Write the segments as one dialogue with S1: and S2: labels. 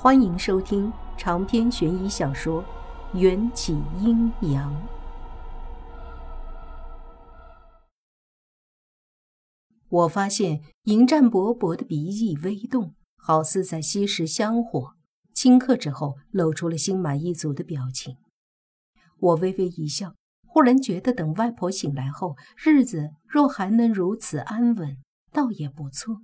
S1: 欢迎收听长篇悬疑小说《缘起阴阳》。我发现迎战伯伯的鼻翼微动，好似在吸食香火。顷刻之后，露出了心满意足的表情。我微微一笑，忽然觉得等外婆醒来后，日子若还能如此安稳，倒也不错。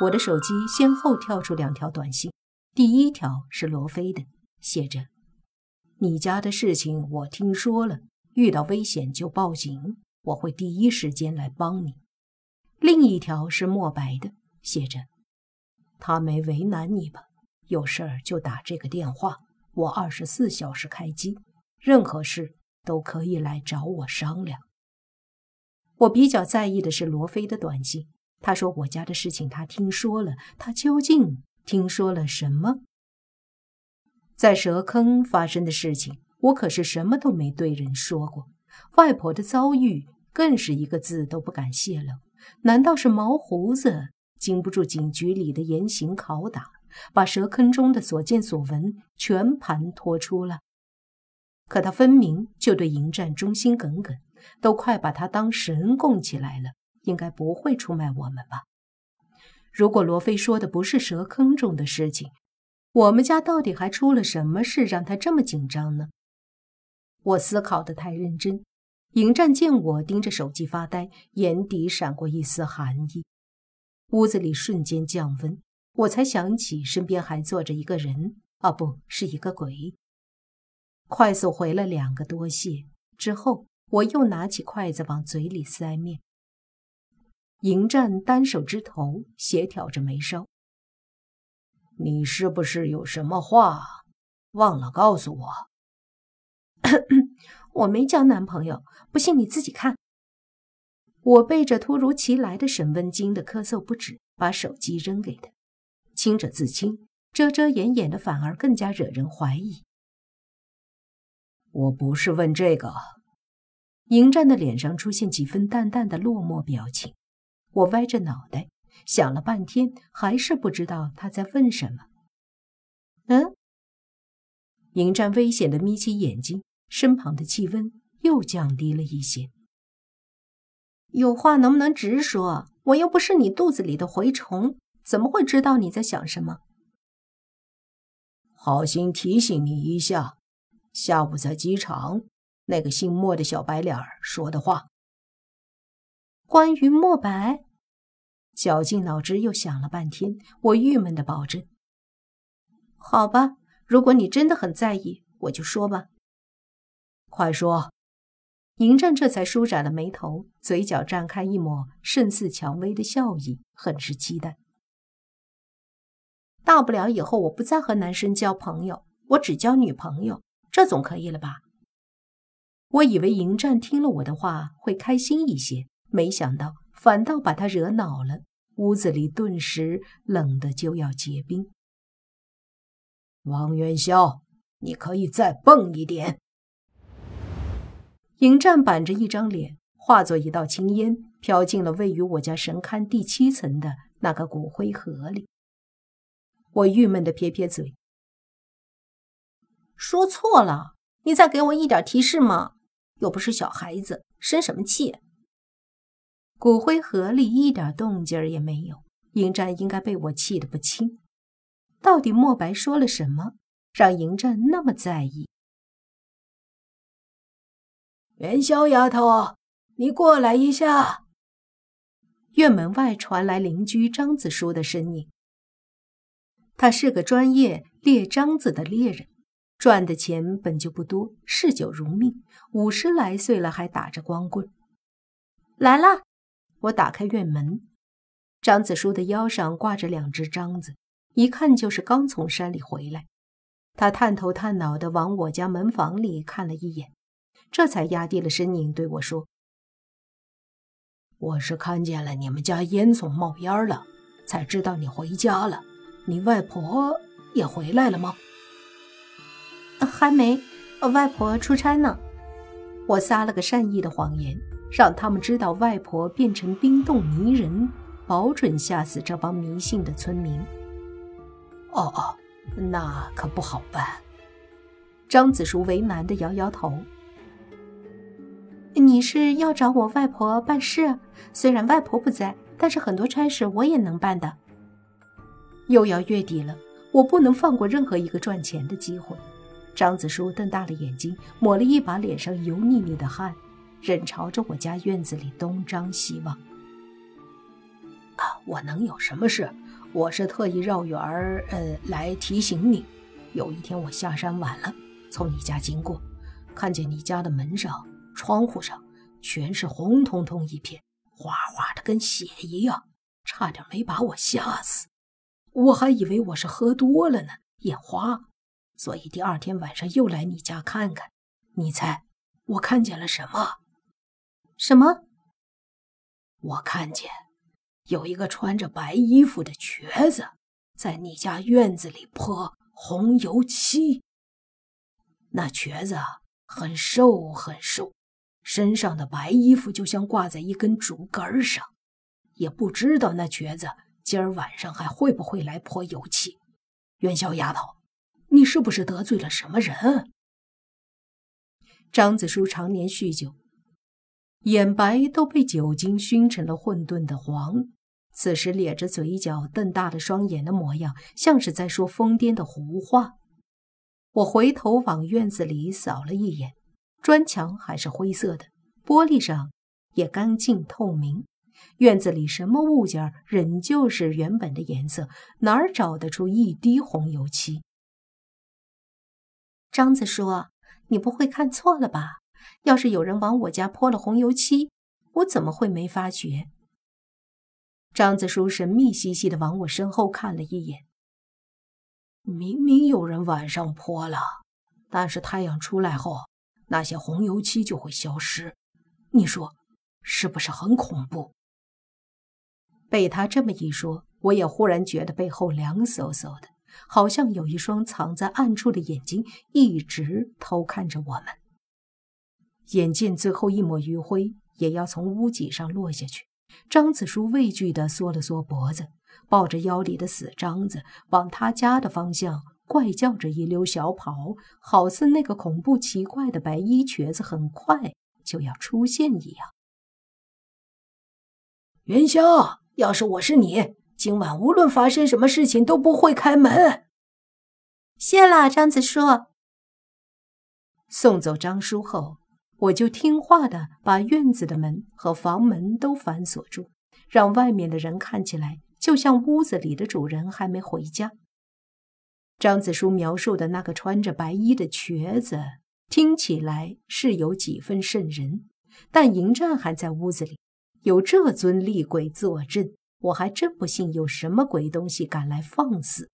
S1: 我的手机先后跳出两条短信，第一条是罗非的，写着：“你家的事情我听说了，遇到危险就报警，我会第一时间来帮你。”另一条是墨白的，写着：“他没为难你吧？有事儿就打这个电话，我二十四小时开机，任何事都可以来找我商量。”我比较在意的是罗非的短信。他说：“我家的事情他听说了，他究竟听说了什么？在蛇坑发生的事情，我可是什么都没对人说过。外婆的遭遇更是一个字都不敢泄露。难道是毛胡子经不住警局里的严刑拷打，把蛇坑中的所见所闻全盘托出了？可他分明就对迎战忠心耿耿，都快把他当神供起来了。”应该不会出卖我们吧？如果罗非说的不是蛇坑中的事情，我们家到底还出了什么事让他这么紧张呢？我思考的太认真，迎战见我盯着手机发呆，眼底闪过一丝寒意，屋子里瞬间降温。我才想起身边还坐着一个人，啊，不是一个鬼。快速回了两个多谢之后，我又拿起筷子往嘴里塞面。迎战单手支头，协调着眉梢。你是不是有什么话忘了告诉我？我没交男朋友，不信你自己看。我被这突如其来的审问惊得咳嗽不止，把手机扔给他，清者自清，遮遮掩掩的反而更加惹人怀疑。我不是问这个。迎战的脸上出现几分淡淡的落寞表情。我歪着脑袋想了半天，还是不知道他在问什么。嗯，迎战危险的眯起眼睛，身旁的气温又降低了一些。有话能不能直说？我又不是你肚子里的蛔虫，怎么会知道你在想什么？好心提醒你一下，下午在机场，那个姓莫的小白脸说的话。关于莫白，绞尽脑汁又想了半天，我郁闷的保证：“好吧，如果你真的很在意，我就说吧。”快说！迎战这才舒展了眉头，嘴角绽开一抹胜似蔷薇的笑意，很是期待。大不了以后我不再和男生交朋友，我只交女朋友，这总可以了吧？我以为迎战听了我的话会开心一些。没想到，反倒把他惹恼了。屋子里顿时冷得就要结冰。王元宵，你可以再蹦一点。迎战板着一张脸，化作一道青烟，飘进了位于我家神龛第七层的那个骨灰盒里。我郁闷的撇撇嘴，说错了，你再给我一点提示嘛！又不是小孩子，生什么气？骨灰盒里一点动静也没有，迎战应该被我气得不轻。到底莫白说了什么，让迎战那么在意？
S2: 元宵丫头，你过来一下。
S1: 院门外传来邻居张子书的声音。他是个专业猎獐子的猎人，赚的钱本就不多，嗜酒如命，五十来岁了还打着光棍。来了。我打开院门，张子书的腰上挂着两只章子，一看就是刚从山里回来。他探头探脑地往我家门房里看了一眼，这才压低了声音对我说：“
S2: 我是看见了你们家烟囱冒烟了，才知道你回家了。你外婆也回来了吗？”“
S1: 还没，外婆出差呢。”我撒了个善意的谎言。让他们知道外婆变成冰冻泥人，保准吓死这帮迷信的村民。
S2: 哦哦，那可不好办。
S1: 张子舒为难的摇摇头。你是要找我外婆办事？虽然外婆不在，但是很多差事我也能办的。又要月底了，我不能放过任何一个赚钱的机会。张子舒瞪大了眼睛，抹了一把脸上油腻腻的汗，任朝着我家院子里东张西望。
S2: 啊，我能有什么事？我是特意绕远儿，呃，来提醒你。有一天我下山晚了，从你家经过，看见你家的门上、窗户上全是红彤彤一片，哗哗的跟血一样，差点没把我吓死。我还以为我是喝多了呢，眼花。所以第二天晚上又来你家看看，你猜我看见了什么？
S1: 什么？
S2: 我看见有一个穿着白衣服的瘸子在你家院子里泼红油漆。那瘸子很瘦很瘦，身上的白衣服就像挂在一根竹竿上，也不知道那瘸子今儿晚上还会不会来泼油漆。元宵丫头。你是不是得罪了什么人？
S1: 张子舒常年酗酒，眼白都被酒精熏成了混沌的黄。此时咧着嘴角、瞪大了双眼的模样，像是在说疯癫的胡话。我回头往院子里扫了一眼，砖墙还是灰色的，玻璃上也干净透明。院子里什么物件仍旧是原本的颜色，哪儿找得出一滴红油漆？张子说，你不会看错了吧？要是有人往我家泼了红油漆，我怎么会没发觉？张子舒神秘兮兮的往我身后看了一眼。
S2: 明明有人晚上泼了，但是太阳出来后，那些红油漆就会消失。你说是不是很恐怖？
S1: 被他这么一说，我也忽然觉得背后凉飕飕的。好像有一双藏在暗处的眼睛一直偷看着我们。眼见最后一抹余晖也要从屋脊上落下去，张子舒畏惧地缩了缩脖子，抱着腰里的死张子往他家的方向怪叫着一溜小跑，好似那个恐怖奇怪的白衣瘸子很快就要出现一样。
S2: 元宵，要是我是你。今晚无论发生什么事情都不会开门。
S1: 谢了，张子舒。送走张叔后，我就听话的把院子的门和房门都反锁住，让外面的人看起来就像屋子里的主人还没回家。张子舒描述的那个穿着白衣的瘸子，听起来是有几分瘆人，但迎战还在屋子里，有这尊厉鬼坐镇。我还真不信有什么鬼东西敢来放肆。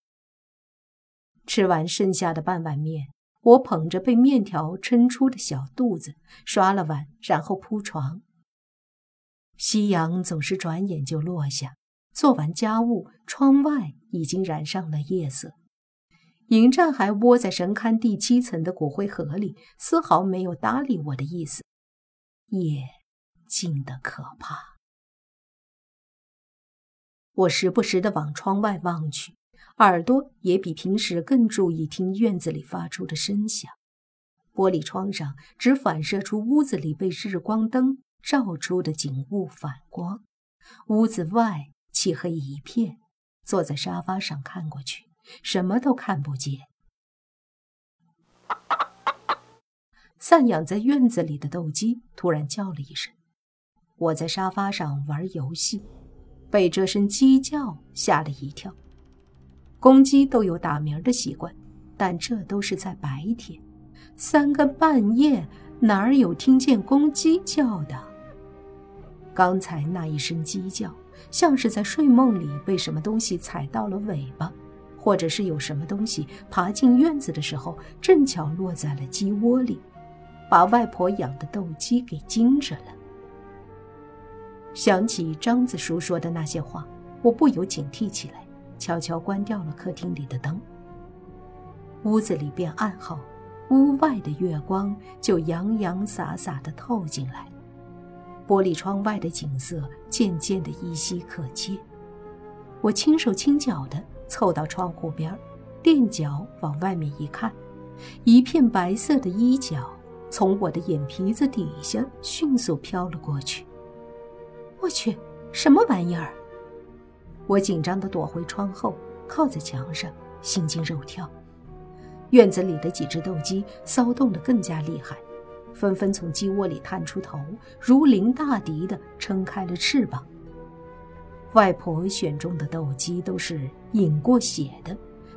S1: 吃完剩下的半碗面，我捧着被面条撑出的小肚子，刷了碗，然后铺床。夕阳总是转眼就落下，做完家务，窗外已经染上了夜色。迎战还窝在神龛第七层的骨灰盒里，丝毫没有搭理我的意思。夜静得可怕。我时不时地往窗外望去，耳朵也比平时更注意听院子里发出的声响。玻璃窗上只反射出屋子里被日光灯照出的景物反光，屋子外漆黑一片。坐在沙发上看过去，什么都看不见。散养在院子里的斗鸡突然叫了一声。我在沙发上玩游戏。被这声鸡叫吓了一跳。公鸡都有打鸣的习惯，但这都是在白天，三更半夜哪儿有听见公鸡叫的？刚才那一声鸡叫，像是在睡梦里被什么东西踩到了尾巴，或者是有什么东西爬进院子的时候，正巧落在了鸡窝里，把外婆养的斗鸡给惊着了。想起张子舒说的那些话，我不由警惕起来，悄悄关掉了客厅里的灯。屋子里变暗后，屋外的月光就洋洋洒洒地透进来，玻璃窗外的景色渐渐地依稀可见。我轻手轻脚地凑到窗户边，垫脚往外面一看，一片白色的衣角从我的眼皮子底下迅速飘了过去。我去，什么玩意儿？我紧张地躲回窗后，靠在墙上，心惊肉跳。院子里的几只斗鸡骚动得更加厉害，纷纷从鸡窝里探出头，如临大敌地撑开了翅膀。外婆选中的斗鸡都是饮过血的，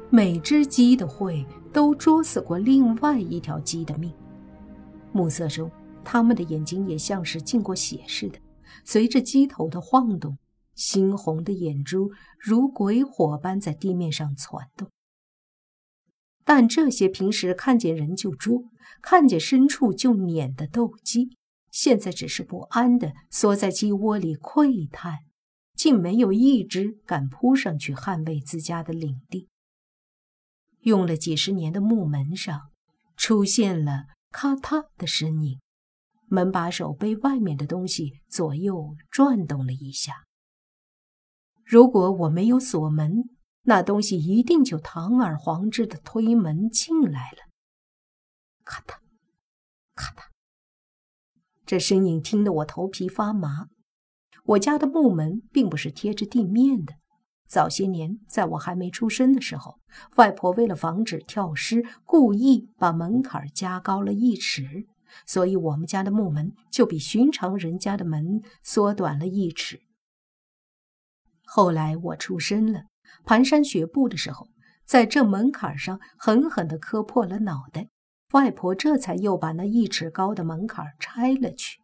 S1: 每只鸡的喙都啄死过另外一条鸡的命。暮色中，它们的眼睛也像是进过血似的，随着鸡头的晃动，猩红的眼珠如鬼火般在地面上窜动。但这些平时看见人就捉、看见牲畜就撵的斗鸡，现在只是不安地缩在鸡窝里窥探。竟没有一只敢扑上去捍卫自家的领地。用了几十年的木门上出现了咔嗒的声音，门把手被外面的东西左右转动了一下。如果我没有锁门，那东西一定就堂而皇之的推门进来了。咔嗒，咔嗒，这声音听得我头皮发麻。我家的木门并不是贴着地面的。早些年，在我还没出生的时候，外婆为了防止跳尸，故意把门槛加高了一尺，所以我们家的木门就比寻常人家的门缩短了一尺。后来我出生了，蹒跚学步的时候，在这门槛上狠狠地磕破了脑袋，外婆这才又把那一尺高的门槛拆了去。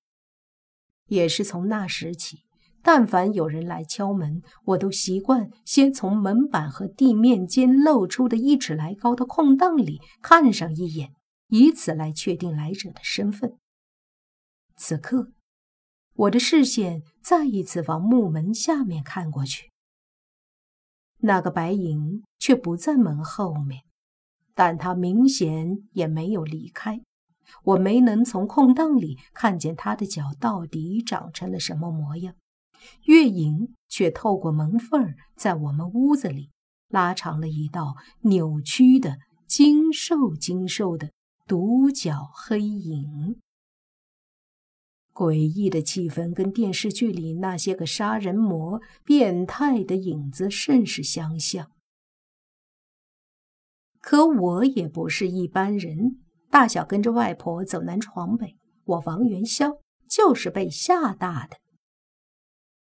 S1: 也是从那时起。但凡有人来敲门，我都习惯先从门板和地面间露出的一尺来高的空档里看上一眼，以此来确定来者的身份。此刻，我的视线再一次往木门下面看过去，那个白影却不在门后面，但他明显也没有离开。我没能从空档里看见他的脚到底长成了什么模样。月影却透过门缝在我们屋子里拉长了一道扭曲的、精瘦精瘦的独角黑影。诡异的气氛跟电视剧里那些个杀人魔、变态的影子甚是相像。可我也不是一般人，大小跟着外婆走南闯北，我王元宵就是被吓大的。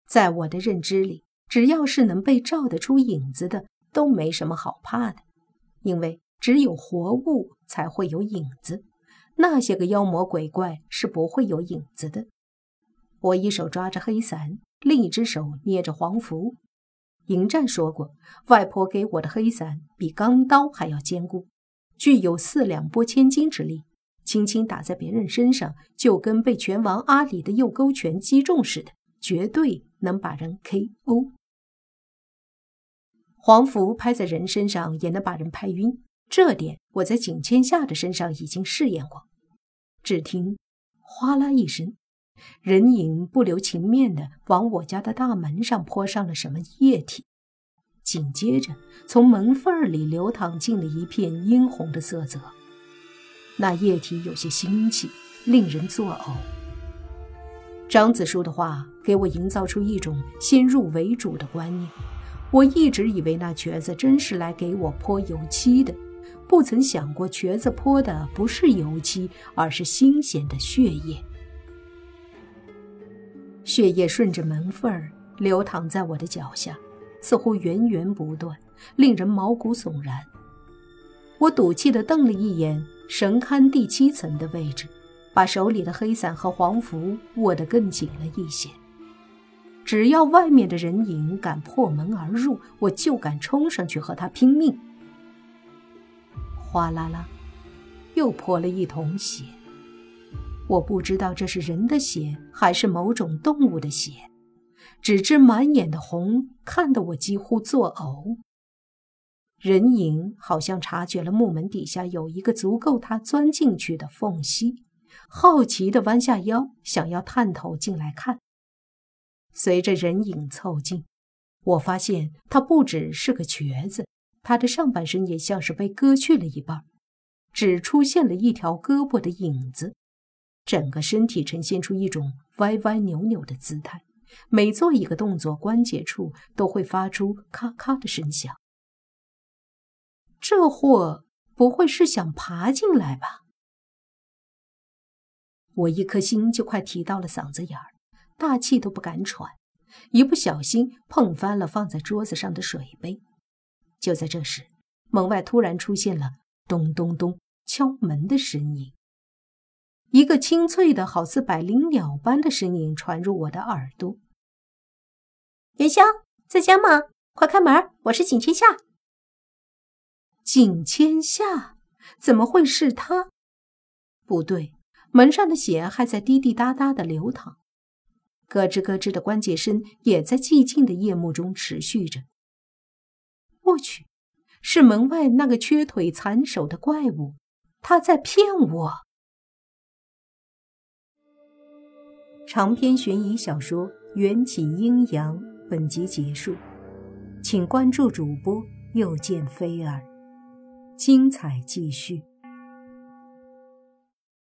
S1: 在我的认知里，只要是能被照得出影子的，都没什么好怕的，因为只有活物才会有影子，那些个妖魔鬼怪是不会有影子的。我一手抓着黑伞，另一只手捏着黄符。迎战说过，外婆给我的黑伞比钢刀还要坚固，具有四两拨千斤之力，轻轻打在别人身上，就跟被拳王阿里的右勾拳击中似的。绝对能把人 K.O. 黄符拍在人身上也能把人拍晕，这点我在景千夏的身上已经试验过。只听哗啦一声，人影不留情面的往我家的大门上泼上了什么液体，紧接着从门缝里流淌进了一片殷红的色泽。那液体有些腥气，令人作呕。张子舒的话给我营造出一种先入为主的观念，我一直以为那瘸子真是来给我泼油漆的，不曾想过瘸子泼的不是油漆，而是新鲜的血液。血液顺着门缝儿流淌在我的脚下，似乎源源不断，令人毛骨悚然。我赌气地瞪了一眼神龛第七层的位置。把手里的黑伞和黄符握得更紧了一些。只要外面的人影敢破门而入，我就敢冲上去和他拼命。哗啦啦，又泼了一桶血。我不知道这是人的血还是某种动物的血，只知满眼的红，看得我几乎作呕。人影好像察觉了木门底下有一个足够他钻进去的缝隙。好奇地弯下腰，想要探头进来看。随着人影凑近，我发现他不只是个瘸子，他的上半身也像是被割去了一半，只出现了一条胳膊的影子，整个身体呈现出一种歪歪扭扭的姿态，每做一个动作，关节处都会发出咔咔的声响。这货不会是想爬进来吧？我一颗心就快提到了嗓子眼儿，大气都不敢喘，一不小心碰翻了放在桌子上的水杯。就在这时，门外突然出现了咚咚咚敲门的声音，一个清脆的好似百灵鸟般的声音传入我的耳朵：“
S3: 元宵在家吗？快开门，我是景千夏。”
S1: 景千夏？怎么会是他？不对。门上的血还在滴滴答答的流淌，咯吱咯吱的关节声也在寂静的夜幕中持续着。过去，是门外那个缺腿残手的怪物，他在骗我！长篇悬疑小说《缘起阴阳》本集结束，请关注主播，又见菲儿，精彩继续。